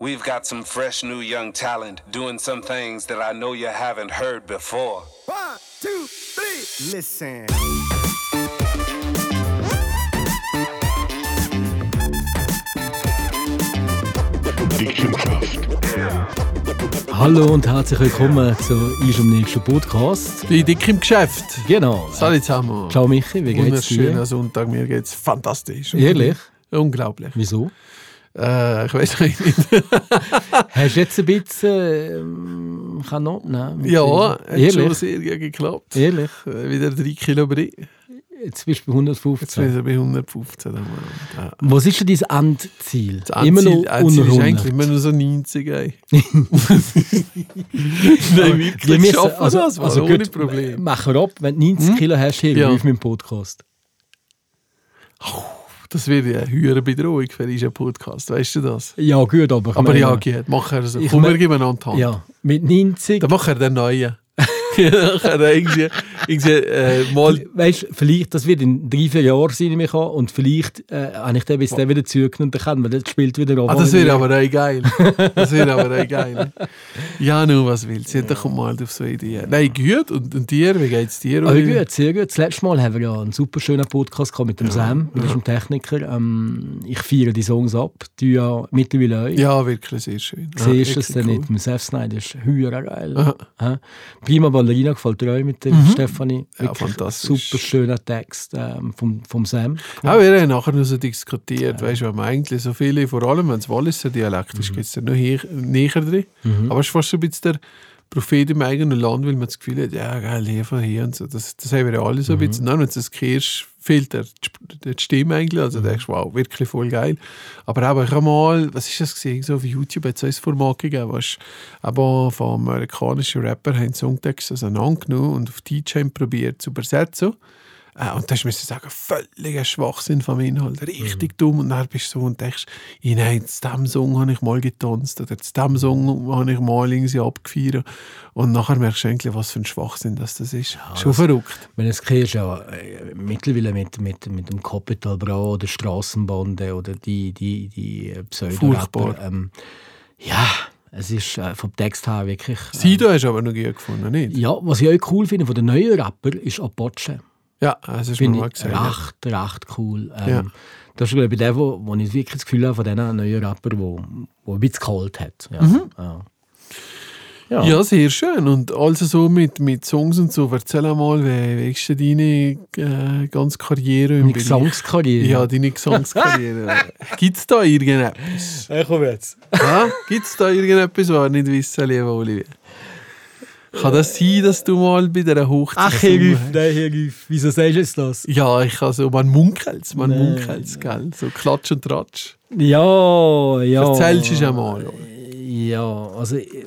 We've got some fresh new young talent doing some things that I know you haven't heard before. One, two, three, listen. Hallo und herzlich willkommen zu unserem nächsten Podcast. Bin dick im Geschäft. Genau. Salut zusammen. Ciao Michi, wie geht's Wunderschöner dir? Sonntag, mir geht's fantastisch. Ehrlich? Unglaublich. Wieso? Äh, ich weiß nicht. Hast du jetzt ein bisschen ähm, kann abnehmen? ja, hat schon sehr gut geklappt. Ehrlich? Äh, Wieder drei Kilo Brie. Jetzt bist du bei Jetzt 115. sind wir bei 115. dann mal. Ja. Was ist denn dein Endziel? Das immer noch Endziel- Endziel unter ist 100. eigentlich immer nur so 90. Ey. Nein, wirklich. Wir müssen- schaffen also, das, also ohne gut, Problem. Machen wir ab, wenn du 90 Kilo hast, hier Ja. mit dem Podcast. Das wäre eine höhere Bedrohung für diesen Podcast, weißt du das? Ja, gut, aber Aber meine, ja, geht. Mach er so. Komm, wir geben einander die Hand. Ja, mit 90. Dann macht er den neuen. er irgendwie, irgendwie äh, mal Weißt du, vielleicht, das wird in drei, vier Jahren sein, nehme ich an, und vielleicht äh, habe ich den bis dann wieder und dann kann man, das spielt wieder Ah, das wäre aber auch geil. Das wäre aber auch geil. Ja, nur was willst du? Dann kommt mal auf so Ideen. Nein, gut. Und, und dir? Wie geht's dir? Aber Oliver? gut, sehr gut. Das letzte Mal haben wir ja einen super schönen Podcast gehabt mit dem Sam, mit unserem Techniker. Ähm, ich feiere die Songs ab, die ja mittlerweile auch. Ja, wirklich sehr schön. Ja, Siehst du es dann cool. nicht? Mit Seth Snyder ist höher geil. Ja. Prima Ballerina gefällt dir auch mit der Stefanie. Ja, Wirklich fantastisch. Super schöner Text ähm, vom, vom Sam. Auch wir haben nachher noch so diskutiert, weißt du, wenn man eigentlich so viele, vor allem wenn es Walliser Dialekt Mhm. ist, geht es da noch näher drin. Aber es ist fast so ein bisschen der Prophet im eigenen Land, weil man das Gefühl hat, ja, geil, von hier und so. Das, das haben wir ja alle so Mhm. ein bisschen. Dann, wenn du das hörst, fehlt der, der die Stimme eigentlich. Also Mhm. denkst du, wow, wirklich voll geil. Aber auch ich habe mal, was ist das gesehen? So auf YouTube hat es ein Format gegeben, was aber vom amerikanischen Rapper haben Songtext auseinandergenommen und auf DJ probiert zu übersetzen. Äh, und das müssen sagen, völliger Schwachsinn vom Inhalt, richtig dumm. Und dann bist du so und denkst, ja, nein, zu diesem Song habe ich mal getanzt oder zu diesem Song habe ich mal irgendwie abgefeiert. Und nachher merkst du eigentlich, was für ein Schwachsinn das, das ist. Schon verrückt. Wenn du es hörst, ja, äh, mittlerweile mit, mit, mit dem Capital Bra oder Straßenbande oder die, die, die äh, Pseudo-Rapper. Ähm, ja, es ist äh, vom Text her wirklich... Äh, Sido hast du aber noch gut gefunden, nicht? ja, was ich auch cool finde von den neuen Rappern ist Apache. Ja, das hast du mir mal ich gesagt. ja. recht, recht cool. Ähm, Ja. Das ist glaube ich der, wo, wo ich wirklich das Gefühl habe von diesen neuen Rappern, wo, wo ein bisschen geholt hat. Ja. Mhm. Ja. Ja. Ja, sehr schön. Und also so mit, mit Songs und so, erzähl mal, wie, wie ist denn deine äh, ganze Karriere Meine Gesangskarriere. Ja, deine Gesangskarriere. Gibt es da irgendetwas? Ja, komm jetzt. Gibt es da irgendetwas, was wir nicht wissen, lieber Olivier? Kann das sein, dass du mal bei dieser Hochzeit Ach, Herr nein, Herr. Wieso sagst du jetzt das? Ja, ich kann so, man munkelt man Nein, munkelt gell? So Klatsch und Tratsch. Ja, ja. Erzählst du es einmal? Ja, also... äh,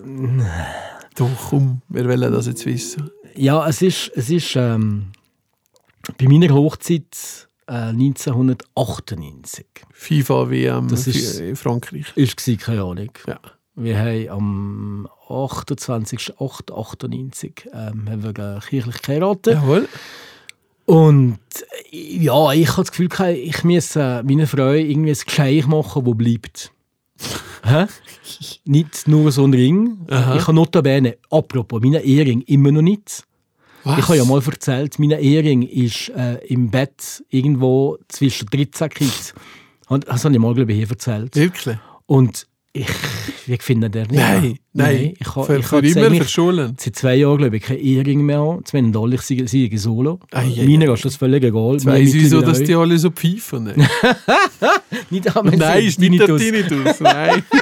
Doch, komm, wir wollen das jetzt wissen. Ja, es ist, es ist ähm, bei meiner Hochzeit äh, 1998 FIFA WM Das ist- in Frankreich. ist gsi keine Ahnung. Ja. Wir haben am 28.08.98 ähm, haben wir kirchlich geheiratet. Jawohl. Und ja, ich habe das Gefühl, ich muss äh, meiner Frau irgendwie ein Geschenk machen, das bleibt. Hä? Nicht nur so ein Ring. Aha. Ich habe notabene, apropos, meine Ehering immer noch nicht. Was? Ich habe ja mal erzählt, mein Ehering ist äh, im Bett irgendwo zwischen 13 Kids. Und das habe ich mal, glaube ich, hier erzählt. Wirklich? Und ich, ich finde den nicht. Nein, mehr. nein. Ich, ha- für, ich für habe jetzt immer verschollen. seit zwei Jahren, glaube ich, kein Ehering mehr an. Zwei Dollar, ich sei, sei solo. Ei, ei, Meiner ist das völlig egal. Jetzt weiss ich so, dass die alle so pfeifen. Ne? Nicht an Nein, ist nicht der Tinnitus. Nein.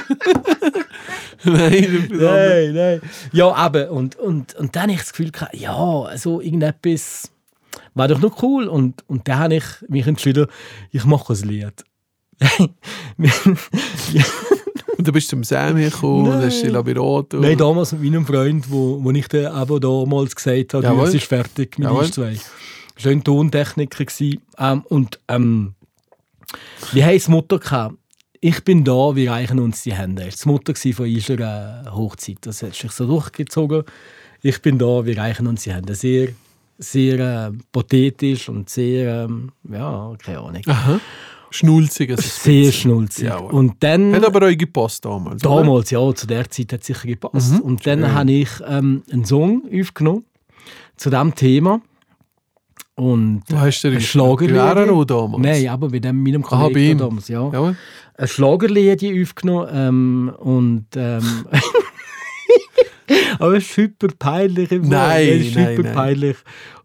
Nein. Nein, nein. Ja, eben. Und, und, und dann habe ich das Gefühl, ja, so irgendetwas war doch noch cool. Und, und dann habe ich mich entschieden, ich mache ein Lied. Und du bist zum Sam gekommen und hast dich beraten. Nein, damals mit meinem Freund, wo, wo ich dann eben damals gesagt habe, Jawohl. es ist fertig mit Jawohl. uns zwei. Ein Tontechniker. gewesen. Ähm, und ähm, wir haben das Motto gehabt, ich bin da, wir reichen uns die Hände. Das war das Motto gewesen von unserer äh, Hochzeit. Das hat sich so durchgezogen. Ich bin da, wir reichen uns die Hände. Sehr, sehr äh, pathetisch und sehr, ähm, ja, keine Ahnung. Aha. Schnulzig. Also Sehr schnulzig. Jawohl. Und dann... Hat aber euch gepasst damals. oder? Damals, ja, zu der Zeit hat es sicher gepasst. Mhm. Und dann habe ich ähm, einen Song aufgenommen zu diesem Thema. Und Wo hast du den Schlagerlied. Damals? Nein, aber bei dem, meinem Aha, bei Kollegen ihm. damals, ja. Ein Schlagerlied aufgenommen ähm, und ähm, aber es ist super peinlich im. Nein, es ist nein, super nein. peinlich.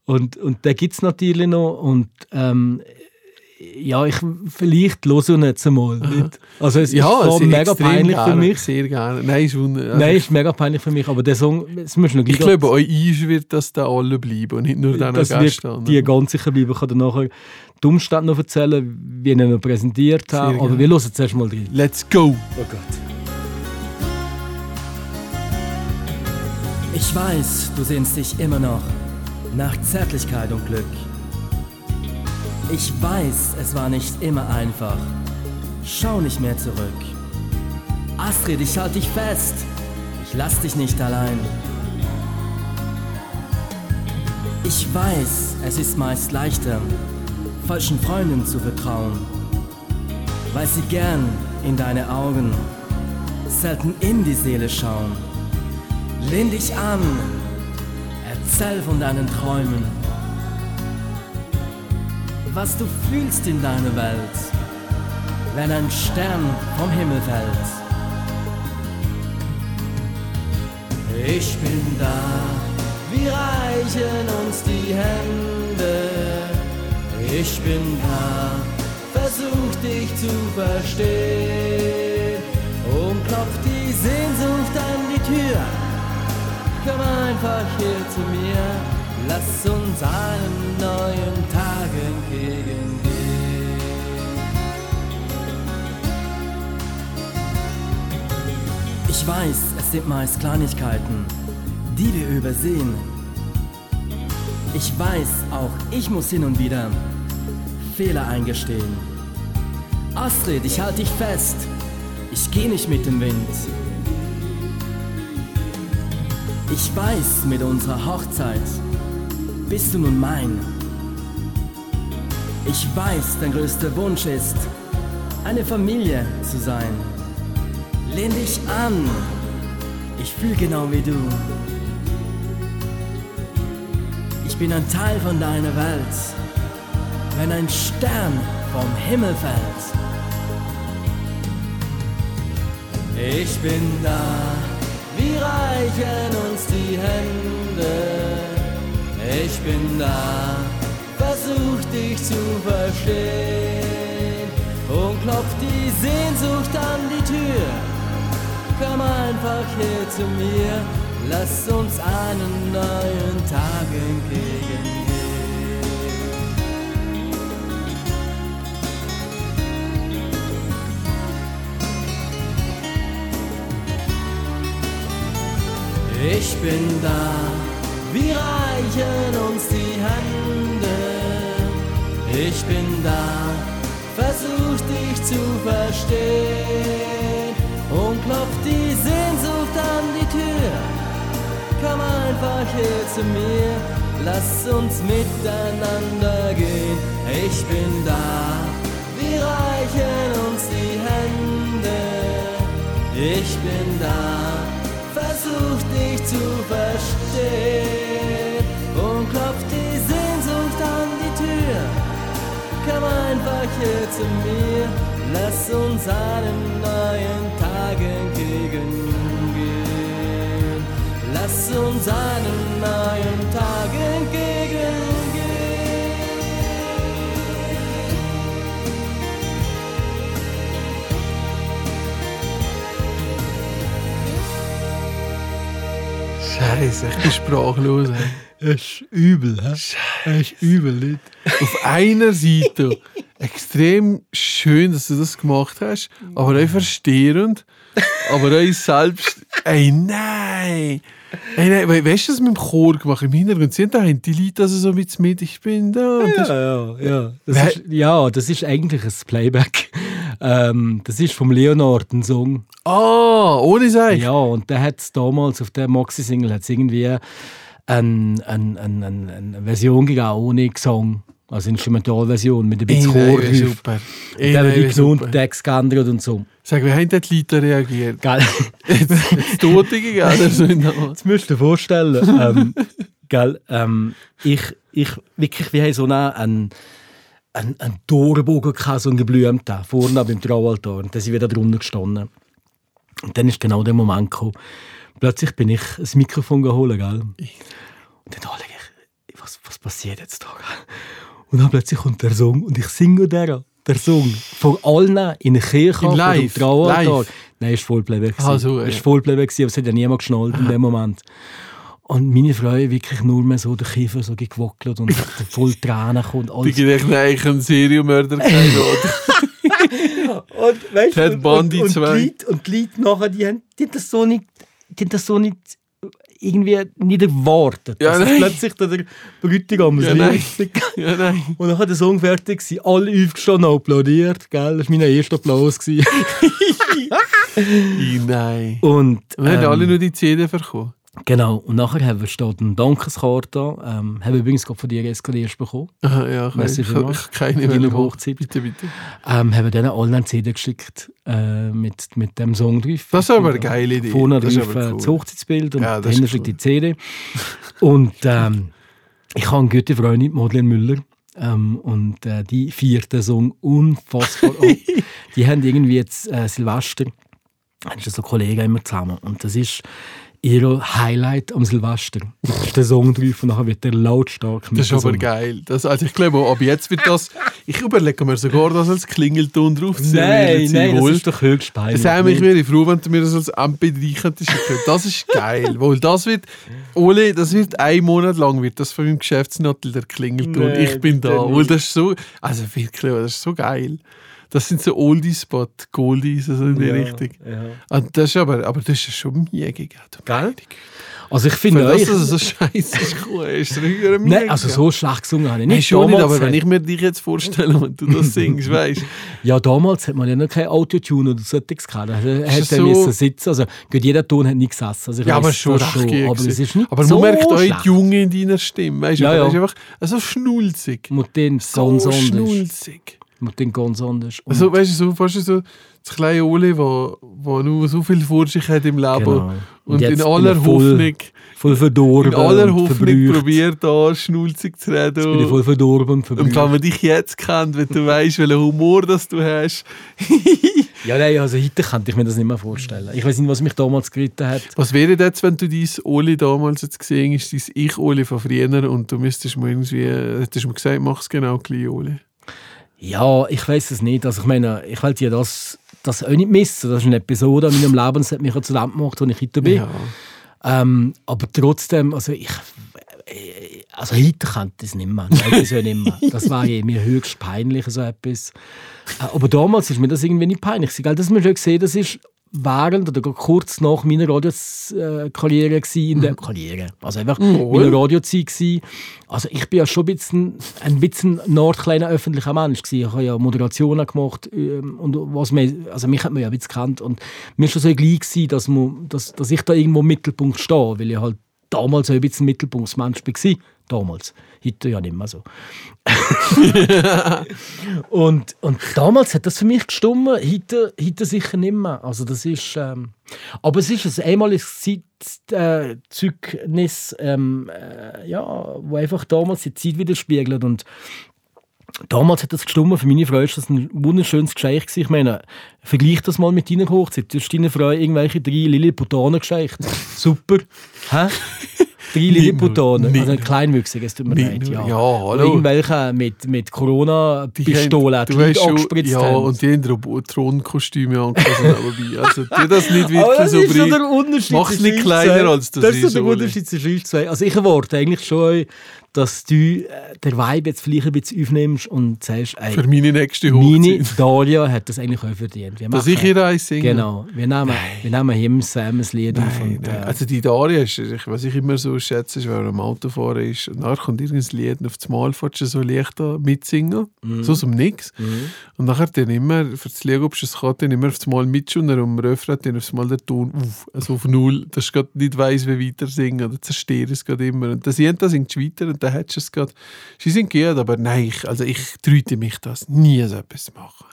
Und, und den gibt es natürlich noch und ähm, ja, ich vielleicht höre ihn jetzt einmal. Nicht? Also es Ja, ist es ist mega peinlich für gerne, mich. Sehr gerne. Nein, ist wunder- also Nein, ist mega peinlich für mich, aber der Song, es muss noch Ich glaube, euch eins wird das da alle bleiben und nicht nur deiner das Gäste. wird dir ganz sicher bleiben. Ich kann dir nachher die Umstände noch erzählen, wie ich ihn noch präsentiert habe. Sehr Aber gerne. wir hören zuerst mal rein. Let's go! Oh Gott. Ich weiß, du sehnst dich immer noch nach Zärtlichkeit und Glück. Ich weiß, es war nicht immer einfach. Schau nicht mehr zurück. Astrid, ich halt dich fest. Ich lass dich nicht allein. Ich weiß, es ist meist leichter, falschen Freunden zu vertrauen, weil sie gern in deine Augen, selten in die Seele schauen. Lehn dich an, erzähl von deinen Träumen, was du fühlst in deiner Welt, wenn ein Stern vom Himmel fällt. Ich bin da, wir reichen uns die Hände. Ich bin da, versuch dich zu verstehen und klopf die Sehnsucht an die Tür. Komm einfach hier zu mir, lass uns einen neuen Tag entgegengehen. Ich weiß, es sind meist Kleinigkeiten, die wir übersehen. Ich weiß, auch ich muss hin und wieder Fehler eingestehen. Astrid, ich halte dich fest, ich geh nicht mit dem Wind. Ich weiß, mit unserer Hochzeit bist du nun mein. Ich weiß, dein größter Wunsch ist, eine Familie zu sein. Lehn dich an, ich fühl genau wie du. Ich bin ein Teil von deiner Welt, wenn ein Stern vom Himmel fällt. Ich bin da, wir reichen uns die Hände. Ich bin da, versuch dich zu verstehen und klopf die Sehnsucht an die Tür. Komm einfach hier zu mir, lass uns einen neuen Tag entgegengehen. Ich bin da, wir reichen uns die Hände. Ich bin da, versuch dich zu verstehen und klopf die Sehnsucht an die Tür. Komm einfach hier zu mir, lass uns miteinander gehen. Ich bin da, wir reichen uns die Hände. Ich bin da, versuch dich zu verstehen zu mir, lass uns einen neuen Tag entgegengehen. Lass uns einen neuen Tag entgegengehen. Scheiße, ich bin sprachlos. ey. Es ist übel, hä? Es ist übel, nicht? Auf einer Seite extrem schön, dass du das gemacht hast, aber auch verstehend. Aber auch selbst. Ey, nein! Ey, nein, we- weißt du, was mit dem Chor gemacht im Hintergrund? Sind da die Leute also so mit mit, ich bin da. Das, Ja, ja, ja. Das ist, ja, das ist eigentlich ein Playback. Ähm, das ist vom Leonard, ein Song. ah, ohne Seich. Ja, und der hat damals auf der Moxie-Single hat's irgendwie eine ein, ein, ein, eine Version gegeben, ohne Gesang. Also Instrumentalversion mit ein bisschen Chor super. Und dann haben die wär genommen super. Text geändert und so. Sag, wie haben die Leute reagiert? Gell? Jetzt in der Art? Das müsst ihr dir vorstellen. ähm, gell, ähm, ich, ich, wirklich, wir haben so einen, einen, einen, einen Torbogen gehabt, so einen geblümten, vorne beim Traualtar. Und dann sind wir da drunter gestanden. Und dann ist genau der Moment gekommen. Plötzlich bin ich ein Mikrofon geholt, gell? Und dann dachte ich, was, was passiert jetzt da? Und dann plötzlich kommt der Song und ich singe der, der Song vor allen in der Kirche In vor dem live? Traualtar. Nein, es war Vollplayback. Ah, so, es ja. war Vollplayback, aber es hat ja niemand geschnallt in dem Moment. Und meine Frau wirklich nur mehr so den Kiefer so gewackelt und voll Tränen kommt. Die Alles. gedacht, eigentlich ein Serienmörder sein, oder? Und, weißt, Ted und, Bundy und, und, die Leute, und die Leute nachher, die haben, die haben das so nicht, die haben das so nicht irgendwie nicht erwartet. Ja, nein. plötzlich der Bräutigam Ja, nein. Ja, nein. Und dann hat der Song fertig gewesen, alle aufgestanden und applaudiert, gell? Das war mein erster Applaus. nein. und, Wir haben ähm, alle nur die CD bekommen. Genau, und nachher haben wir steht eine Dankeskarte, ähm, haben wir übrigens gerade von dir eskaliert bekommen, Aha, ja, ich, Merci ich, ich, ich keine mehr. Hochzeit. Bitte, bitte. ähm, haben wir denen allen eine CD geschickt äh, mit, mit dem Song drauf. Das ist aber eine geile Idee. Vorne Das drauf äh, cool. das Hochzeitsbild und Ja, dahinter cool. die CD. und ähm, ich habe eine gute Freundin, Madeleine Müller, ähm, und äh, die feiert den Song unfassbar ab. Die haben irgendwie jetzt äh, Silvester, haben so Kollegen immer zusammen und das ist ihr Highlight am Silvester. Da ist der Song drauf und nachher wird der lautstark Das ist aber mitgesungen. geil. Das, also ich glaube, ab jetzt wird das. Ich überlege mir sogar, das als Klingelton draufzunehmen. Nein, nein, das wohl. ist doch höchst peinlich. Das mich wäre ich froh, wenn du mir das als MP3 könntest. Das ist geil. Weil das wird, Ole, das wird ein Monat lang wird das von meinem Geschäftsnottel der Klingelton. Nee, ich bin da. Weil das ist so, also wirklich, das ist so geil. Das sind so Oldie-Spot, Goldies, also in die Ja, Richtung. ja. Und das ist aber, aber das ist schon mega, gell? Gell? Also ich finde das, dass es so scheiße ist, gekommen, ist Nein, also so schlecht gesungen habe ich nicht. schon nicht, aber wenn ich mir dich jetzt vorstelle, wenn du das singst, weißt du. Ja, damals hat man ja noch kein Autotune oder solches gehabt. Da er so- müssen sitzen. Also gut, jeder Ton hat nicht gesessen. Also Ja, aber schon gut Aber es ist nicht Aber so man merkt auch die Junge in deiner Stimme, weißt du. Ja, ja. Das ist einfach so schnulzig. Mit den So schnulzig. Mit den ganz anders. Und- Also, weißt du, so, fast so das kleine Oli, wo, wo nur so viel vor sich hat im Leben. Genau. Und, jetzt in aller Hoffnung, voll verdorben in aller und Hoffnung verbrücht. probiert da schnulzig zu reden. Bin ich voll verdorben und und verbrüht. wenn man dich jetzt kennt, wenn du weißt, welchen Humor das du hast. Ja, nein, also heute könnte ich mir das nicht mehr vorstellen. Ich weiß nicht, was mich damals geritten hat. Was wäre jetzt, wenn du dein Oli damals jetzt gesehen hast, dein Ich-Oli von früher und du müsstest mir irgendwie, hättest mir gesagt, mach es genau gleich, Oli. Ja, ich weiß es nicht. Also ich meine, ich will ja das, das auch nicht missen. Das ist eine Episode in meinem Leben, das hat mich zu dem gemacht, wo ich heute bin. Ja. Ähm, aber trotzdem, also ich. äh, Also heute könnte ich es nicht mehr. Nein, das ja nicht mehr. Das war ja mir höchst peinlich, so etwas. Äh, Aber damals ist mir das irgendwie nicht peinlich. Das haben wir schon gesehen, das ist während oder kurz nach meiner Radiokarriere gsi in der Karriere. Also einfach meiner Radiozeit gsi. Also ich bin ja schon ein bisschen ein bisschen Nord kleiner öffentlicher Mensch gsi. Ich habe ja Moderationen gemacht ähm, und was mir, also mich hat man ja ein bisschen gekannt und mir ist schon so gleich gsi, dass, man, dass, dass ich da irgendwo im Mittelpunkt stehe, weil ich halt damals ein bisschen Mittelpunktsmensch war. Damals. Heute ja nicht mehr so. und, und damals hat das für mich gestimmt, heute, heute sicher nicht mehr. Also das ist, ähm, aber es ist ein einmaliges Zeit, äh, Zeugnis, ähm, äh, ja, wo einfach damals die Zeit widerspiegelt und Damals hat das gestimmt, für meine Frau ist das ein wunderschönes gewesen. Ich meine, vergleich das mal mit deiner Hochzeit. Du hast deiner Frau irgendwelche drei Lilliputaner geschenkt. Super. Hä? Drei Lilliputaner. nicht Also. Kleinwüchsige, es tut mir Nicht leid. Ja, Ja, hallo. Irgendwelche mit, mit Corona-Pistolen, die du Leute angespritzt Ja, haben. und die haben Thronkostüme dabei. Also, die das nicht wirklich das so so der Unterschied. Mach's nicht kleiner, als das Das ist so ist, der Ole. Unterschied zwischen uns zwei. Also ich erwarte eigentlich schon, dass du äh, den Vibe jetzt vielleicht ein bisschen aufnimmst und sagst, ey, Für meine nächste meine Hochzeit. Dalia hat das eigentlich auch verdient. Wir Dass machen- ich ihr eins singe. Genau. Wir nehmen, wir nehmen ihm Sam ein Lied auf. Nein, Und, nein. äh, Also die Daria, ist, was ich immer so schätze, ist, wenn er am Autofahren ist und nachher kommt irgendein Lied und auf das Mal fährst du so leicht mitsingen, Mhm. so zum Nix. Und nachher dann immer, für das Lied, ob es kann, dann immer auf das Mal mitschauen und am Refrain dann auf das Mal der Ton auf, also auf Null, dass du nicht weiss, wie weiter singen oder zerstören es gerade immer. Und das jeder singt weiter und dann hättest du es gerade. Sie sind gut, aber nein, ich, also ich trüte mich das, nie so etwas zu machen.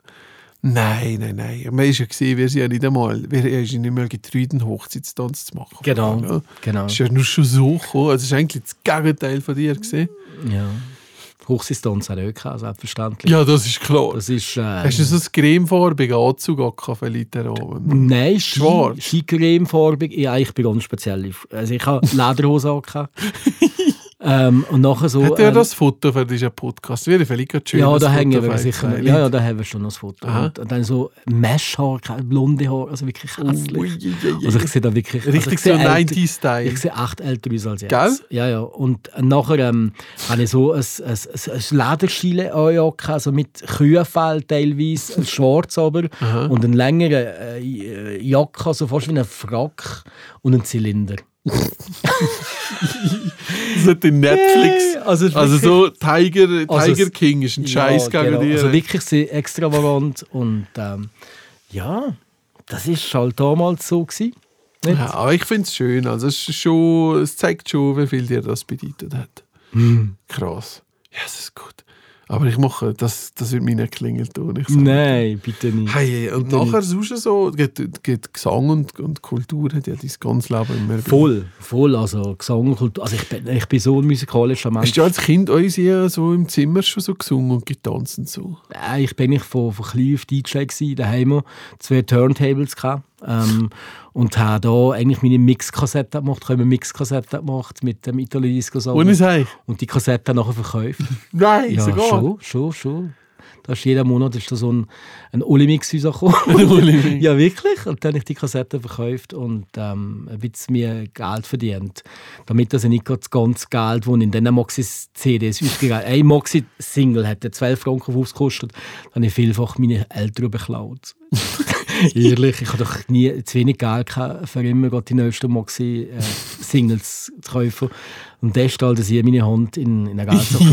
Nein, nein, nein. Man ist ja gesehen, wir sind ja nicht einmal, wir ist ja nicht mal getrüht, einen Hochzeitstanz zu machen. Genau, Ja. genau. Das ist ja nur schon so gekommen. Also, das ist eigentlich das Gegenteil von dir gesehen. Ja. Hochsistons hat auch gehabt, selbstverständlich. Ja, das ist klar. Das ist... Äh, Hast du so ein cremefarbige Anzug gehabt für Leute oben? Nein, Ski, Schwarz? Skicremefarbig. Ja, ich bin ganz speziell. Also ich habe Lederhose angehabt. ähm, und nachher so... Hat er ähm, das Foto für diesen Podcast? Wäre vielleicht gerade schön. ja, da hängen wir sicher. Ja, ja, da haben wir schon noch das Foto. Aha. Und dann so Meshhaar, blonde Haar, also wirklich hässlich. Ui, ui, ui. Also ich sehe da wirklich... also Richtig ich sehe so älter- 90s-Style. Ich sehe echt älter aus als jetzt. Gell? Ja, ja. Und nachher ähm, habe ich so ein, ein, ein, ein Lederschiele angejagt, also mit Kühenfell teilweise, ein schwarz aber, und einen längeren äh, Jacke, also fast wie ein Frack und einen Zylinder. So den Netflix. Also, es ist Also wirklich- so Tiger, Also Tiger es- King ist ein Scheiß ja, gegen genau. dir. Also wirklich sehr extravagant und ähm, ja, das ist halt damals so gewesen. Nicht? ja, aber ich finde es schön. Also es, schon, es zeigt schon, wie viel dir das bedeutet hat. Hm. Krass. Ja, das ist gut. Aber ich mache, das, das wird mir nicht klingelt tun. Ich sag- Nein, bitte nicht. Hey, und Bitte nachher sonst so, geht, geht Gesang und, und Kultur hat ja dein ganzes Leben immer Voll, voll. Also Gesang, Kultur. Also ich bin, ich bin so ein musikalischer Mensch. Hast du als Kind uns ja so im Zimmer schon so gesungen und getanzt und so? Äh, Ich bin nicht von, von klein auf DJ gsi. Daheim zwei Turntables gehabt. Ähm, und habe da eigentlich meine Mixkassette gemacht. Habe eine Mixkassette gemacht mit dem Italo-Disco Song. Ohne Sei? Und die Kassette nachher verkauft. Nein, ja, sogar. schon, schon, schon. Da ist jeden Monat ist da so ein, ein Oli-Mix rausgekommen. Ja, wirklich. Und dann habe ich die Kassette verkauft und ähm, ein bisschen mehr Geld verdient. Damit also nicht das ganze Geld, das in diesen Moxie-CDs ausgegeben habe. Ein Moxie-Single hätte 12 Franken ausgekostet. Dann habe ich vielfach meine Eltern beklaut. Ehrlich, ich habe doch nie zu wenig Geld gehabt, für immer die neuesten Moxie-Singles zu kaufen. Und das ist ich meine Hand in, in eine Geldsache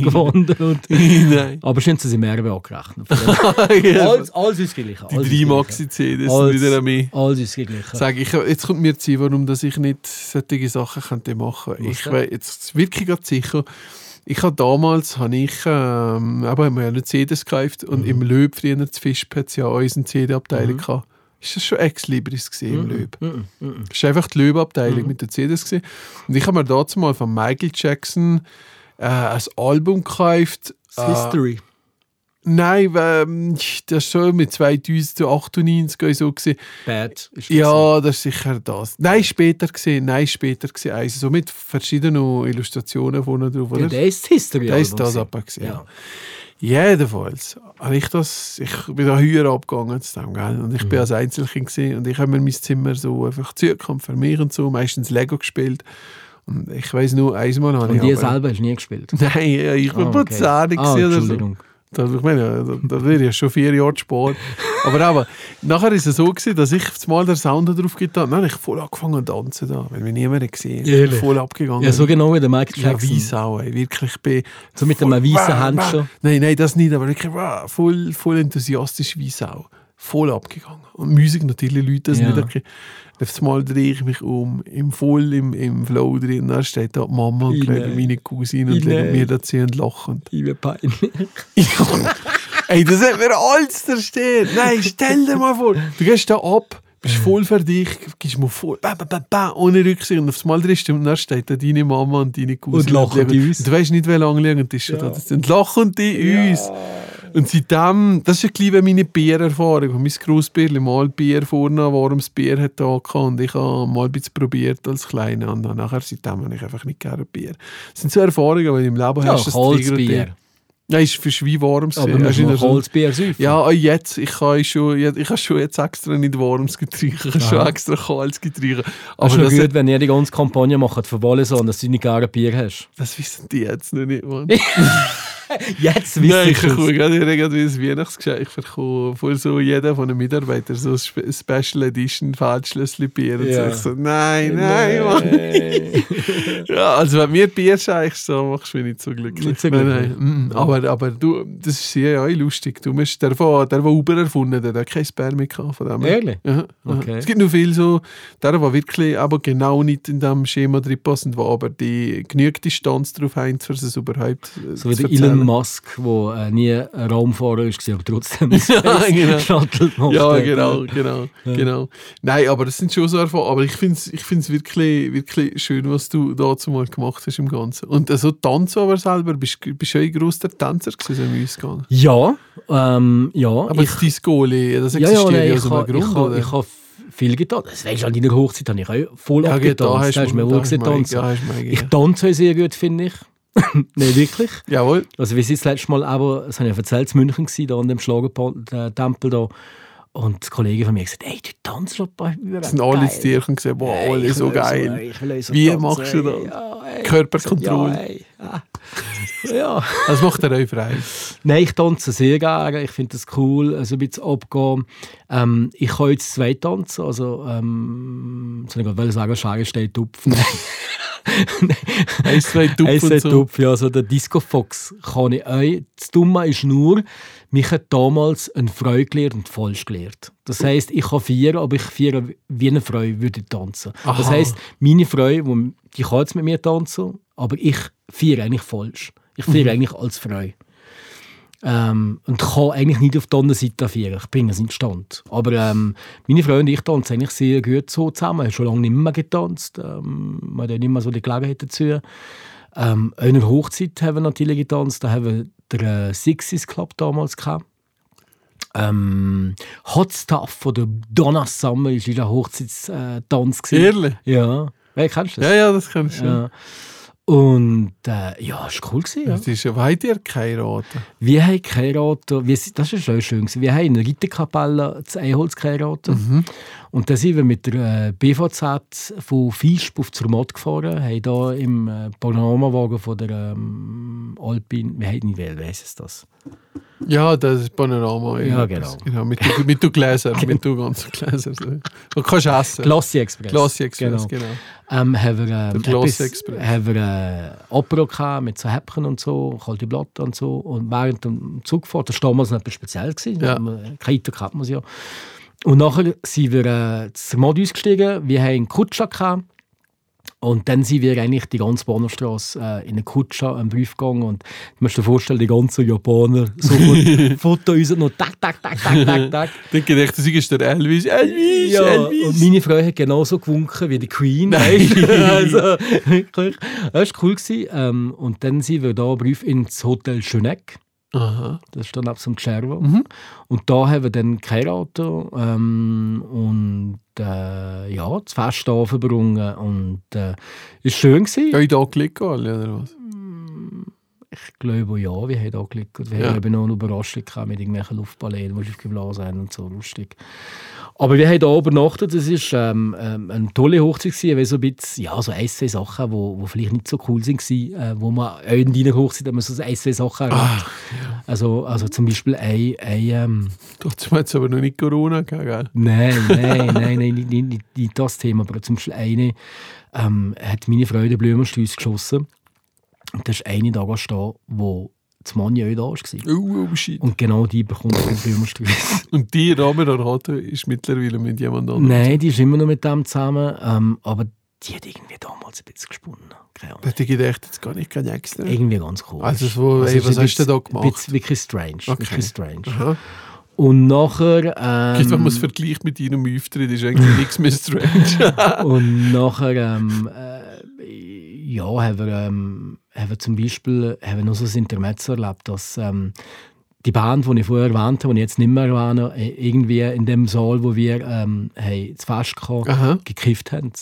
gewandert. Und, aber schön, dass sie mehr angerechnet alles, alles ist gleich. Die drei Maxi-CDs sind wieder an mich. Alles ist gleich. Sag ich, jetzt kommt mir zu, warum dass ich nicht solche Sachen könnte machen könnte. Ich weiß jetzt wirklich gerade sicher. Ich habe damals, habe ich, ähm, aber haben wir ja nicht CDs gekauft und Mhm. im Löb früher zu Fischp hat es ja auch unsere CD-Abteilung gehabt. Ist das schon Ex-Libris gesehen Mhm. im Löb? Das war einfach die Löb-Abteilung mit den CDs gesehen. Und ich habe mir dazu mal von Michael Jackson äh, ein Album gekauft. Äh, History. Nein, ähm, das ist schon mit 2098 oder so gesehen. Bad. Ist Ja, das ist sicher das. Nein, später gesehen, nein, später gesehen. Also so mit verschiedenen Illustrationen vorne drauf, oder? Ja, der ist History. Der ist das gewesen. aber gesehen. Ja. Jedenfalls habe ich das, ich bin da höher abgegangen zu dem, gell? und ich Mhm. bin als Einzelkind gesehen und ich habe mir mein Zimmer so einfach zugekommen für mich und so, meistens Lego gespielt und ich weiß nur, einmal habe Und ich die aber- selber hast du nie gespielt. Nein, ja, ich Ah, ah, okay. okay. Ah, oder so. Entschuldigung. Da, ich meine, da, da wäre ja schon vier Jahre Sport. Aber aber nachher ist es so gewesen, dass ich mal den Sound drauf getan habe. Dann habe ich voll angefangen zu tanzen da, weil mich niemand gesehen hat. Ehrlich? Voll abgegangen. Ja, so genau wie der Michael Ja, Jackson. wie Sau, ey. Wirklich, ich bin So mit voll- weißen Handschuh. Nein, nein, das nicht, aber wirklich wow, voll, voll enthusiastisch wie Sau. Voll abgegangen. Und Musik natürlich, Leute, das Ja. nicht. Auf Mal drehe ich mich um, im voll im, im Flow drin. Und dann steht da die Mama und meine Cousine und legen mir dazu und lachen. Ich bin peinlich. Ey, das hat mir alles zerstört. Nein, stell dir mal vor, du gehst da ab, bist voll für dich, gehst mal voll, ba, ba, ba, ba, ohne Rücksicht. Und aufs Mal drehst du und dann steht da deine Mama und deine Cousine. Und lachen die uns. Und Du weißt nicht, wie lange liegen die schon da. Und lachen die uns. Und seitdem, das ist ein bisschen wie meine Biererfahrung. Mein Grossbierli mal Bier vorne, warum das Bier hat da. Und ich habe mal ein bisschen probiert als Kleiner. Und dann nachher, seitdem habe ich einfach nicht gerne Bier. Das sind so Erfahrungen, die im Leben Ja, hast. das triggert Nein, ist für Schwein warmes. Aber noch der- Holzbier säufen? ja, auch jetzt. Ich kann schon, ich habe schon jetzt extra nicht warmes Getränk. Ich habe schon extra kaltes Getränk. Aber ist das, noch gut, wenn ihr die ganze Kampagne macht für so, dass du nicht gerne Bier hast. das wissen die jetzt noch nicht, Mann. Jetzt Nein, wisst ich ihr bekomme es. gerade ein Weihnachtsgeschenk. Ich bekomme vor so jeder von den Mitarbeitern so ein Spe- Special Edition Feldschlössli Bier. Und Ja. so. ich so, nein, nein, Mann. ja, also wenn mir Bier schenkst, so machst du mich nicht so glücklich. Nicht so Nein, glücklich. nein. Mm, aber, aber du, das ist sehr ja, lustig. Du musst, der, der, der, der Uber erfunden hat, der hat kein Sperr mehr gehabt von dem. Ehrlich? Ja. Okay. Es gibt noch viel so, der, der wirklich aber genau nicht in diesem Schema drin passen, wo aber die genügend Distanz drauf haben, für es überhaupt äh, So wie zu der erzählen. Elon Musk, der äh, nie ein Raumfahrer ist, aber trotzdem Ja, genau. Shuttle gemacht Ja, genau, genau, genau. Nein, aber das sind schon so Erfahrungen. Aber ich finde es ich find's wirklich, wirklich schön, was du dazu mal gemacht hast im Ganzen. Und also Tanzen aber selber, bist du ein grosser Tänzer gewesen im Ausgang? Ja, ähm, ja. Aber ich, das Discoli, das ja, existiert ja, ja, nein, aus ich einem habe ich Grund, ha, oder? ich viel getan. Das weisst du, an deiner Hochzeit habe ich auch voll ja, abgetanzt. da hast du mir wohl gesehen tanzen. Ja, Ich tanze sehr gut, finde ich. Nein, wirklich. Jawohl. Also wir sind das letzte Mal aber, das habe ich ja erzählt, in München gewesen, da an dem Schlagertempel da. Und die Kollegen von mir haben gesagt, hey, du tanzt doch bei mir. Das sind alle dir und gesagt, wow, alle so geil. Wie machst du das? Ja, ey. Körperkontrolle. Ja, ey. Ah. ja. Das macht er euch frei. Nein, ich tanze sehr gerne. Ich finde das cool, also ein bisschen abgehen. Ähm, ich kann jetzt zwei tanzen. Also, ähm, soll ich gerade sagen, Schere steht Tupf. Nein. Eins, zwei Tupf und zwei so. Tupf, ja, so der Disco Fox kann ich auch. Das Dumme ist nur, mich hat damals ein Freu gelehrt und falsch gelehrt. Das heisst, ich kann vier, aber ich vier wie eine Frau würde tanzen. Das Aha. heisst, meine Frau, die kann jetzt mit mir tanzen, aber ich vier eigentlich falsch. Ich vier Mhm. eigentlich als Frau. Ähm, und kann eigentlich nicht auf der anderen Seite vieren. Ich bringe es nicht stand. Aber ähm, meine Freunde und ich tanzen eigentlich sehr gut so zusammen. Wir haben schon lange nicht mehr getanzt. Ähm, wir haben nicht mehr so die Gelegenheit dazu. Ähm, in der Hochzeit haben wir natürlich getanzt. Da haben wir den äh, Sixties Club damals gehabt. Ähm, Hot Stuff von der Donna Summer war der Hochzeitstanz. gewesen. Ehrlich? Ja. Wer kennst du das? Ja, ja, das kannst du. Ja. Und äh, ja, es war cool. Gewesen, ja. Das ist ja weit ihr geheiratet. Wir haben geheiratet, wir, das ist schon schön, gewesen. wir haben in der Ritterkapelle zu Einholz geheiratet. Und dann sind wir mit der äh, BVZ von Fischb auf Zermatt gefahren, haben da im äh, Panoramawagen von der ähm, Alpine, wie heißt es das? Ja, das ist Panorama. Ja, genau. genau mit, du- mit du Gläser, mit du ganzen Gläser. So. Du kannst essen. Glossy Express. Glossy Express, Genau. genau. Ähm, haben wir, ähm, Der etwas- Express. haben wir äh, Apero gehabt mit so Häppchen und so, kalte Blatt und so. Und während dem Zugfahrt, das war damals noch etwas speziell. Gewesen. Ja. Kite kennt man ja. Und nachher sind wir äh, zum Mod ausgestiegen. Wir haben einen Kutscher gehabt. Und dann sind wir eigentlich die ganze Bahnhofstrasse äh, in eine Kutsche einen Brief gegangen und du musst dir vorstellen, die ganzen Japaner sofort Foto uns noch tak, tak, tak, tak, tak, tak. Dann gedacht, das ist der Elvis. Elvis, Ja, und Elvis. meine Frau hat genauso gewunken wie die Queen. Also, wirklich. Das war cool. Gewesen. Ähm, und dann sind wir da Brief ins Hotel Schöneck. Aha. Das ist dann ab zum Cervo. Mhm. Und da haben wir dann geheiratet ähm, und äh, ja, das Fest da verbrungen. Und äh, ist schön gewesen. Ja, ich da gelegt oder was? Ich glaube ja, wir haben da geklickt. Wir Ja. haben eben noch eine Überraschung gehabt mit irgendwelchen Luftballons, die aufgeblasen haben und so, lustig. Aber wir haben da übernachtet, das war ähm, ähm, eine tolle Hochzeit, gewesen, weil so ein bisschen, ja, so ein, zwei Sachen, die wo, wo vielleicht nicht so cool sind, äh, wo man auch in deiner Hochzeit immer so ein, zwei Sachen erlebt. also, also zum Beispiel ein, ein ähm, Trotzdem hat es aber noch nicht Corona gehabt, gell? Nein, nein, nein, nein nicht, nicht, nicht, das Thema. Aber zum Beispiel eine ähm, hat meine Freude Blumenstrauß geschossen. Und da ist eine da stehen, wo das Mann auch da war. Oh, oh, shit. Und genau die bekommt den Blumenstrauß. Und die Ramera Rate ist mittlerweile mit jemand anderem. nein, die ist immer noch mit dem zusammen. Ähm, aber die hat irgendwie damals ein bisschen gesponnen. Keine Ahnung. Hätte ich gedacht, jetzt kann ich kein extra. Irgendwie ganz cool. Also so, ey, es was hast du da gemacht? Ein bisschen wirklich strange. Okay. Wirklich strange. Aha. Und nachher... Ähm, Wenn man es vergleicht mit deinem Auftritt, ist eigentlich nichts mehr strange. Und nachher, ähm, äh, ja, haben wir, ähm, haben wir zum Beispiel haben wir noch so ein Intermezzo erlebt, dass ähm, die Band, die ich vorher erwähnt habe, die ich jetzt nicht mehr erwähne, äh, irgendwie in dem Saal, wo wir ähm, haben, das Fest Aha. gekifft haben.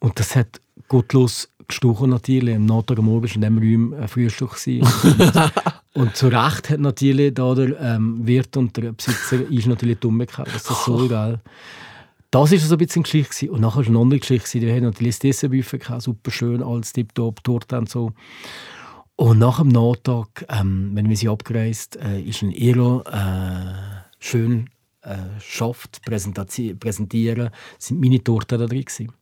Und das hat gottlos gestochen natürlich. Am Nachmittagmorgen war in diesem Raum ein Frühstück. gewesen. Und zu Recht hat natürlich da der ähm, Wirt und der Besitzer ist natürlich dumm gehabt, das so geil. Das war so ein bisschen Geschichte. gewesen. Und nachher war eine andere Geschichte. Wir hatten natürlich das Dessertbuffet, gehabt, super schön, alles tiptop, Torte und so. Und nach dem Nachtag, ähm, wenn wir sie abgereist, äh, ist ein Iro äh, schön äh, schafft, präsentieren, sind meine Torte da drin gewesen.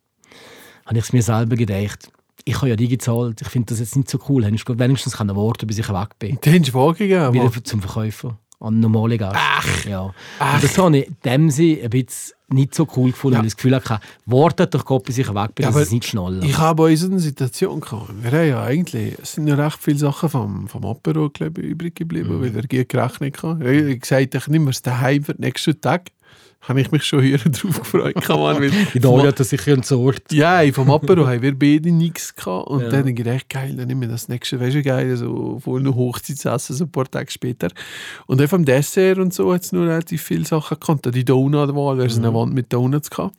Habe ich es mir selber gedacht, ich habe ja die gezahlt, ich finde das jetzt nicht so cool, hätte ich gut wenigstens können warten bis ich weg bin. Den hast du vorgegeben. Wieder zum Verkäufer, an normale Gast. Ach, ja. Und das habe ich in dem Sinne ein bisschen nicht so cool gefunden, Ja. weil ich das Gefühl hatte, wartet doch Gott, bis ich weg bin, Ja, dass es nicht schneller. Ich habe bei uns eine Situation gehabt. Wir haben ja eigentlich, es sind ja recht viele Sachen vom, vom Apero ich, übrig geblieben, Mhm. weil er gerechnet hat. Ich habe gesagt, ich nehme es daheim für den nächsten Tag. Habe ich mich schon höher drauf gefreut. Kann man, weil Die Daria hat das sicher entsorgt. ja, ey, vom Apero haben wir beide nichts gehabt. Und Ja. dann habe ich gedacht, geil, dann nehmen wir das nächste, weißt du, geil, so voll noch Hochzeitsessen, so ein paar Tage später. Und dann vom Dessert und so hat es nur relativ viele Sachen gehabt. Die Donut-Wahl, wir Mhm. eine Wand mit Donuts gehabt.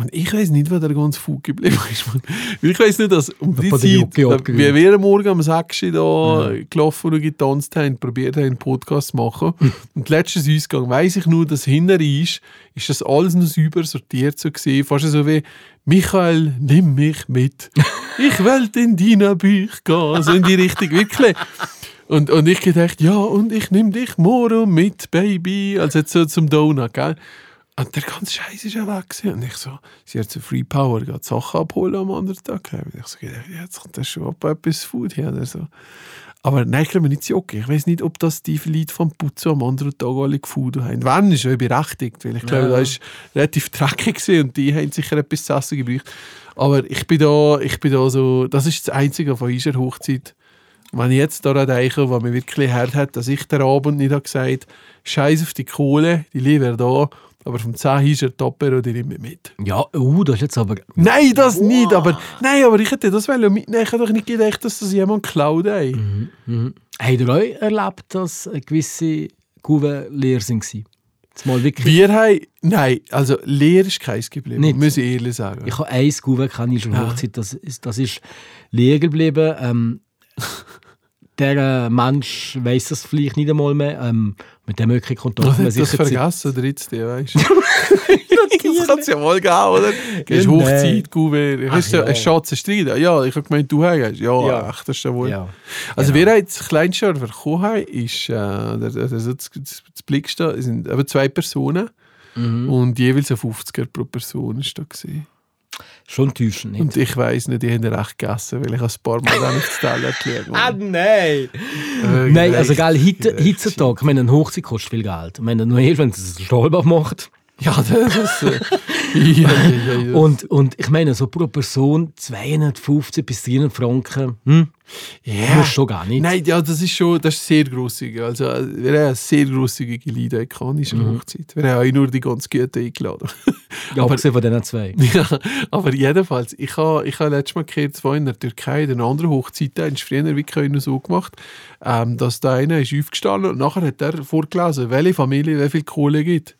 Und ich weiß nicht, wo der ganz Fug geblieben ist. Weil Ich weiß nicht, dass um die Zeit, wie wir am Morgen um 6 Uhr da gelaufen und getanzt haben, probiert haben, einen Podcast zu machen. und letztes Ausgang weiss ich nur, dass hinter ist, ist das alles noch sauber sortiert so gewesen. Fast so wie Michael, nimm mich mit. Ich will in deine Bücher gehen. So in die Richtung, wirklich. Und, und ich gedacht, ja, und ich nehme dich morgen mit, Baby. Also jetzt so zum Donut, gell? Und der ganze Scheiß ist ja weg. gewesen. Und ich so, sie hat so Free Power, geht Sachen abholen am anderen Tag. Und ich so jetzt kommt das schon ab etwas Food her oder so. Aber nein, ich glaube nicht jucken. Ich weiß nicht, ob das die Leute vom Putzen am anderen Tag alle gefunden haben. Wenn, ist ja berechtigt, weil ich glaube, Ja. da ist relativ dreckig und die haben sicher etwas zu essen gebraucht. Aber ich bin da, ich bin da so, das ist das Einzige von unserer Hochzeit. Wenn ich jetzt daran denke, was mir wirklich hart hat, dass ich den Abend nicht habe gesagt Scheiß auf die Kohle, die lieber da, aber vom 10 ist er Topper oder immer mit. Ja, uh, das ist jetzt aber... Nein, das nicht, aber, nein, aber ich hätte das wollen mitnehmen. Ich hätte doch nicht gedacht, dass das jemand klaut. ey. Habt ihr euch erlebt, dass gewisse Kuven leer? Jetzt mal wirklich... Wir haben, nein, also leer ist keins geblieben, Nicht? muss ich ehrlich sagen. Ich habe ein Kuven keine schon Ja. Hochzeit, das ist, das ist leer geblieben. Ähm, der äh, Mensch weiß das vielleicht nicht einmal mehr. Ähm, mit dem Du haben. hast das sicher Zeit- vergessen, der jetzt, weißt du? das kann es ja mal geben, oder? Gehst Ja, Hochzeit, Kuvert. Ach Hast du einen Schatz Streit? Ja, ich habe gemeint, du hast. Ja, Ja. echt, das ist ja wohl. Ja. Also, Genau. wir haben das kleinste, was wir bekommen haben, ist, äh, also das, das, das Blickste, sind eben zwei Personen Mhm. und jeweils ein 50er pro Person ist da gewesen. Schon täuschend. Nicht? Und ich weiss nicht, die haben recht gegessen, weil ich ein paar Mal dann aufs Teller gelegt Ah, nein! Äh, Nein, also geil, richtig. heutzutage, ich meine, eine Hochzeit kostet viel Geld. Ich meine, nur erst, wenn es einen Stahlbach macht. Ja, das ist... Äh, ja, ja, ja. Und, und ich meine, so pro Person 250 bis 300 Franken, hm? Ja. Musst schon gar nicht. Nein, ja, das ist schon das ist sehr grosszügig. Also, wir haben eine sehr grosszügige Leute an dieser Mhm. Hochzeit. Wir haben auch nur die ganz Guten eingeladen. ja, aber- abgesehen von diesen zwei. ja, aber jedenfalls, ich habe ich ha letztes Mal gehört, zwei in der Türkei, in einer anderen Hochzeit, sie früher wirklich nur so gemacht, ähm, dass der eine ist aufgestanden und nachher hat er vorgelesen, welche Familie wie viel Kohle gibt.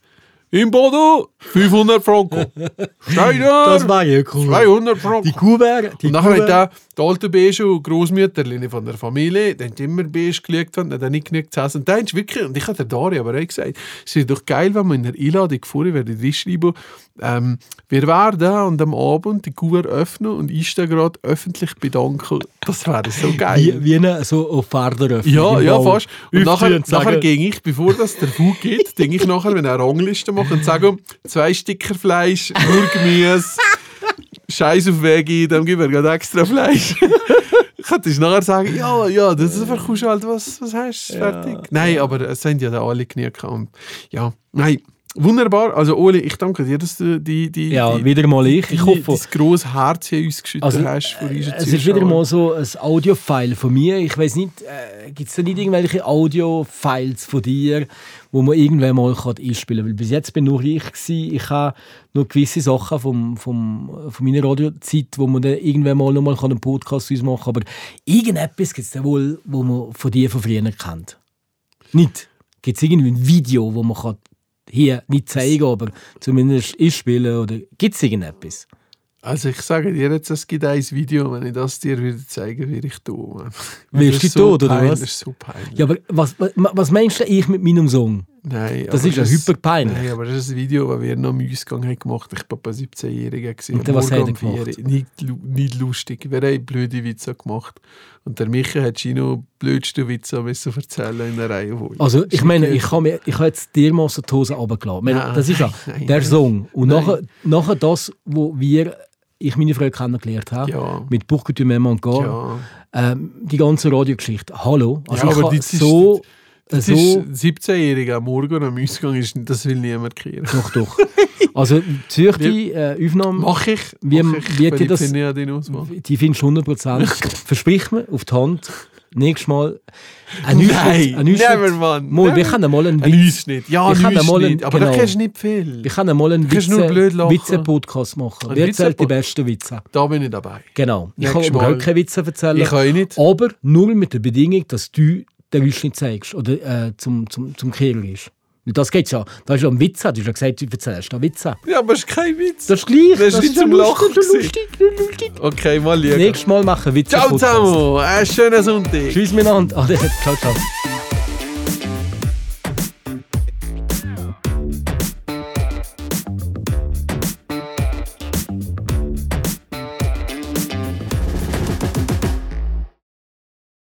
Im Bodo 500 Franken. Steiner Das war ja cool. 200 Franken. Die Kuhbär, die Und nachher hat Kuhbär. der, alte Beige und Großmütterchen von der Familie, die haben immer Beige gelegt und dann nicht genug zu essen. Und dann ist wirklich, und ich habe der Daria aber auch gesagt, es wäre doch geil, wenn man in der Einladung vorher werde reinschreiben, ähm, wir werden und am Abend die Kuh öffnen und ich da gerade öffentlich bedanken. Das wäre so geil. Wie, wie eine, so auf Pferderöffnung. Ja, ja, fast. Und nachher, nachher ging ich, bevor das der Food geht, denke ich nachher, wenn er Rangliste macht und sage, zwei Sticker Fleisch, nur Gemüse, Scheiß auf Veggie, dann gib mir gerade extra Fleisch. Könntest du nachher sagen, ja, ja, das ist einfach halt, was, was hast du, fertig. Nein, aber es sind ja da alle genug. Und Ja, nein, wunderbar. Also Oli, ich danke dir, dass du die, die, Ja, die, wieder mal ich. Ich hoffe, das grosse Herz hier ausgeschüttet Also, hast. Für unsere es ist wieder mal so ein Audio-File von mir. Ich weiß nicht, äh, gibt es da nicht irgendwelche Audio-Files von dir, wo man irgendwann mal kann einspielen kann? Weil bis jetzt bin nur ich gewesen. Ich habe noch gewisse Sachen vom, vom, von meiner Radiozeit, wo man dann irgendwann mal noch mal einen Podcast uns machen kann. Aber irgendetwas gibt es da wohl, wo man von dir von früher kennt. Nicht. Gibt es irgendwie ein Video, wo man kann hier nicht zeigen aber zumindest einspielen oder gibt es irgendetwas? Also ich sage dir jetzt, es gibt ein Video, wenn ich das dir würde zeigen, würde ich tun. Wirst du tot, oder was? Das ist so peinlich. Ja, aber was, was, was meinst du ich mit meinem Song? Nein, Das ist ja hyperpeinlich. Nein, aber das ist ein Video, das wir noch im Ausgang haben gemacht haben. Ich war ein 17-Jähriger. Und was hat er gemacht? Nicht, nicht lustig. Wir haben blöde Witze gemacht. Und der Micha hat Gino blödste Witze müssen erzählen in der Reihe. Also ich meine, ich habe mir- ich habe jetzt dir mal so die Hose runtergelassen. Meine, Das ist ja nein, der. Song. Und Nein. nachher, nachher das, wo wir, ich meine Frau kennengelernt habe, Ja. mit m'aimes encore, Ja. ähm, die ganze Radiogeschichte. Hallo. Also Ja, aber habe das ist- so... Das so ist ein 17-Jähriger am Morgen am Ausgang, ist, das will niemand kehren. doch, doch. Also Zürich, äh, Aufnahme, Mach ich. Wie- mach ich, wie ich das- finde ja deine Auswahl. die findest du 100%. Versprich mir auf die Hand, nächstes Mal ein Nein, Ausschnitt- ein Ausschnitt- never, Mann. Mal, wir können mal einen Ein Witz, Ausschnitt. Ja, Wir ein mal einen- Ausschnitt. Aber genau. da kennst du nicht viel. wir können mal einen. Witze-Podcast machen. Ein Wer erzählt die besten Witze? Da bin ich dabei. Genau. Ich kann Nächstes überhaupt keine Witze erzählen. Ich kann nicht. Aber nur mit der Bedingung, dass du den Ausschnitt zeigst oder äh, zum, zum, zum Kehren ist. Weil Das geht ja. Da ist ja ein Witz. Du hast ja gesagt, du erzählst da Witze. Ja, aber es ist kein Witz. Das ist gleich. Das ist nicht zum Lachen das ist lustig, das lustig. Okay, mal liegen. Nächstes Mal machen wir Witze. Ciao zusammen. Einen schönen Sonntag. Tschüss miteinander. Ade. Ciao, ciao.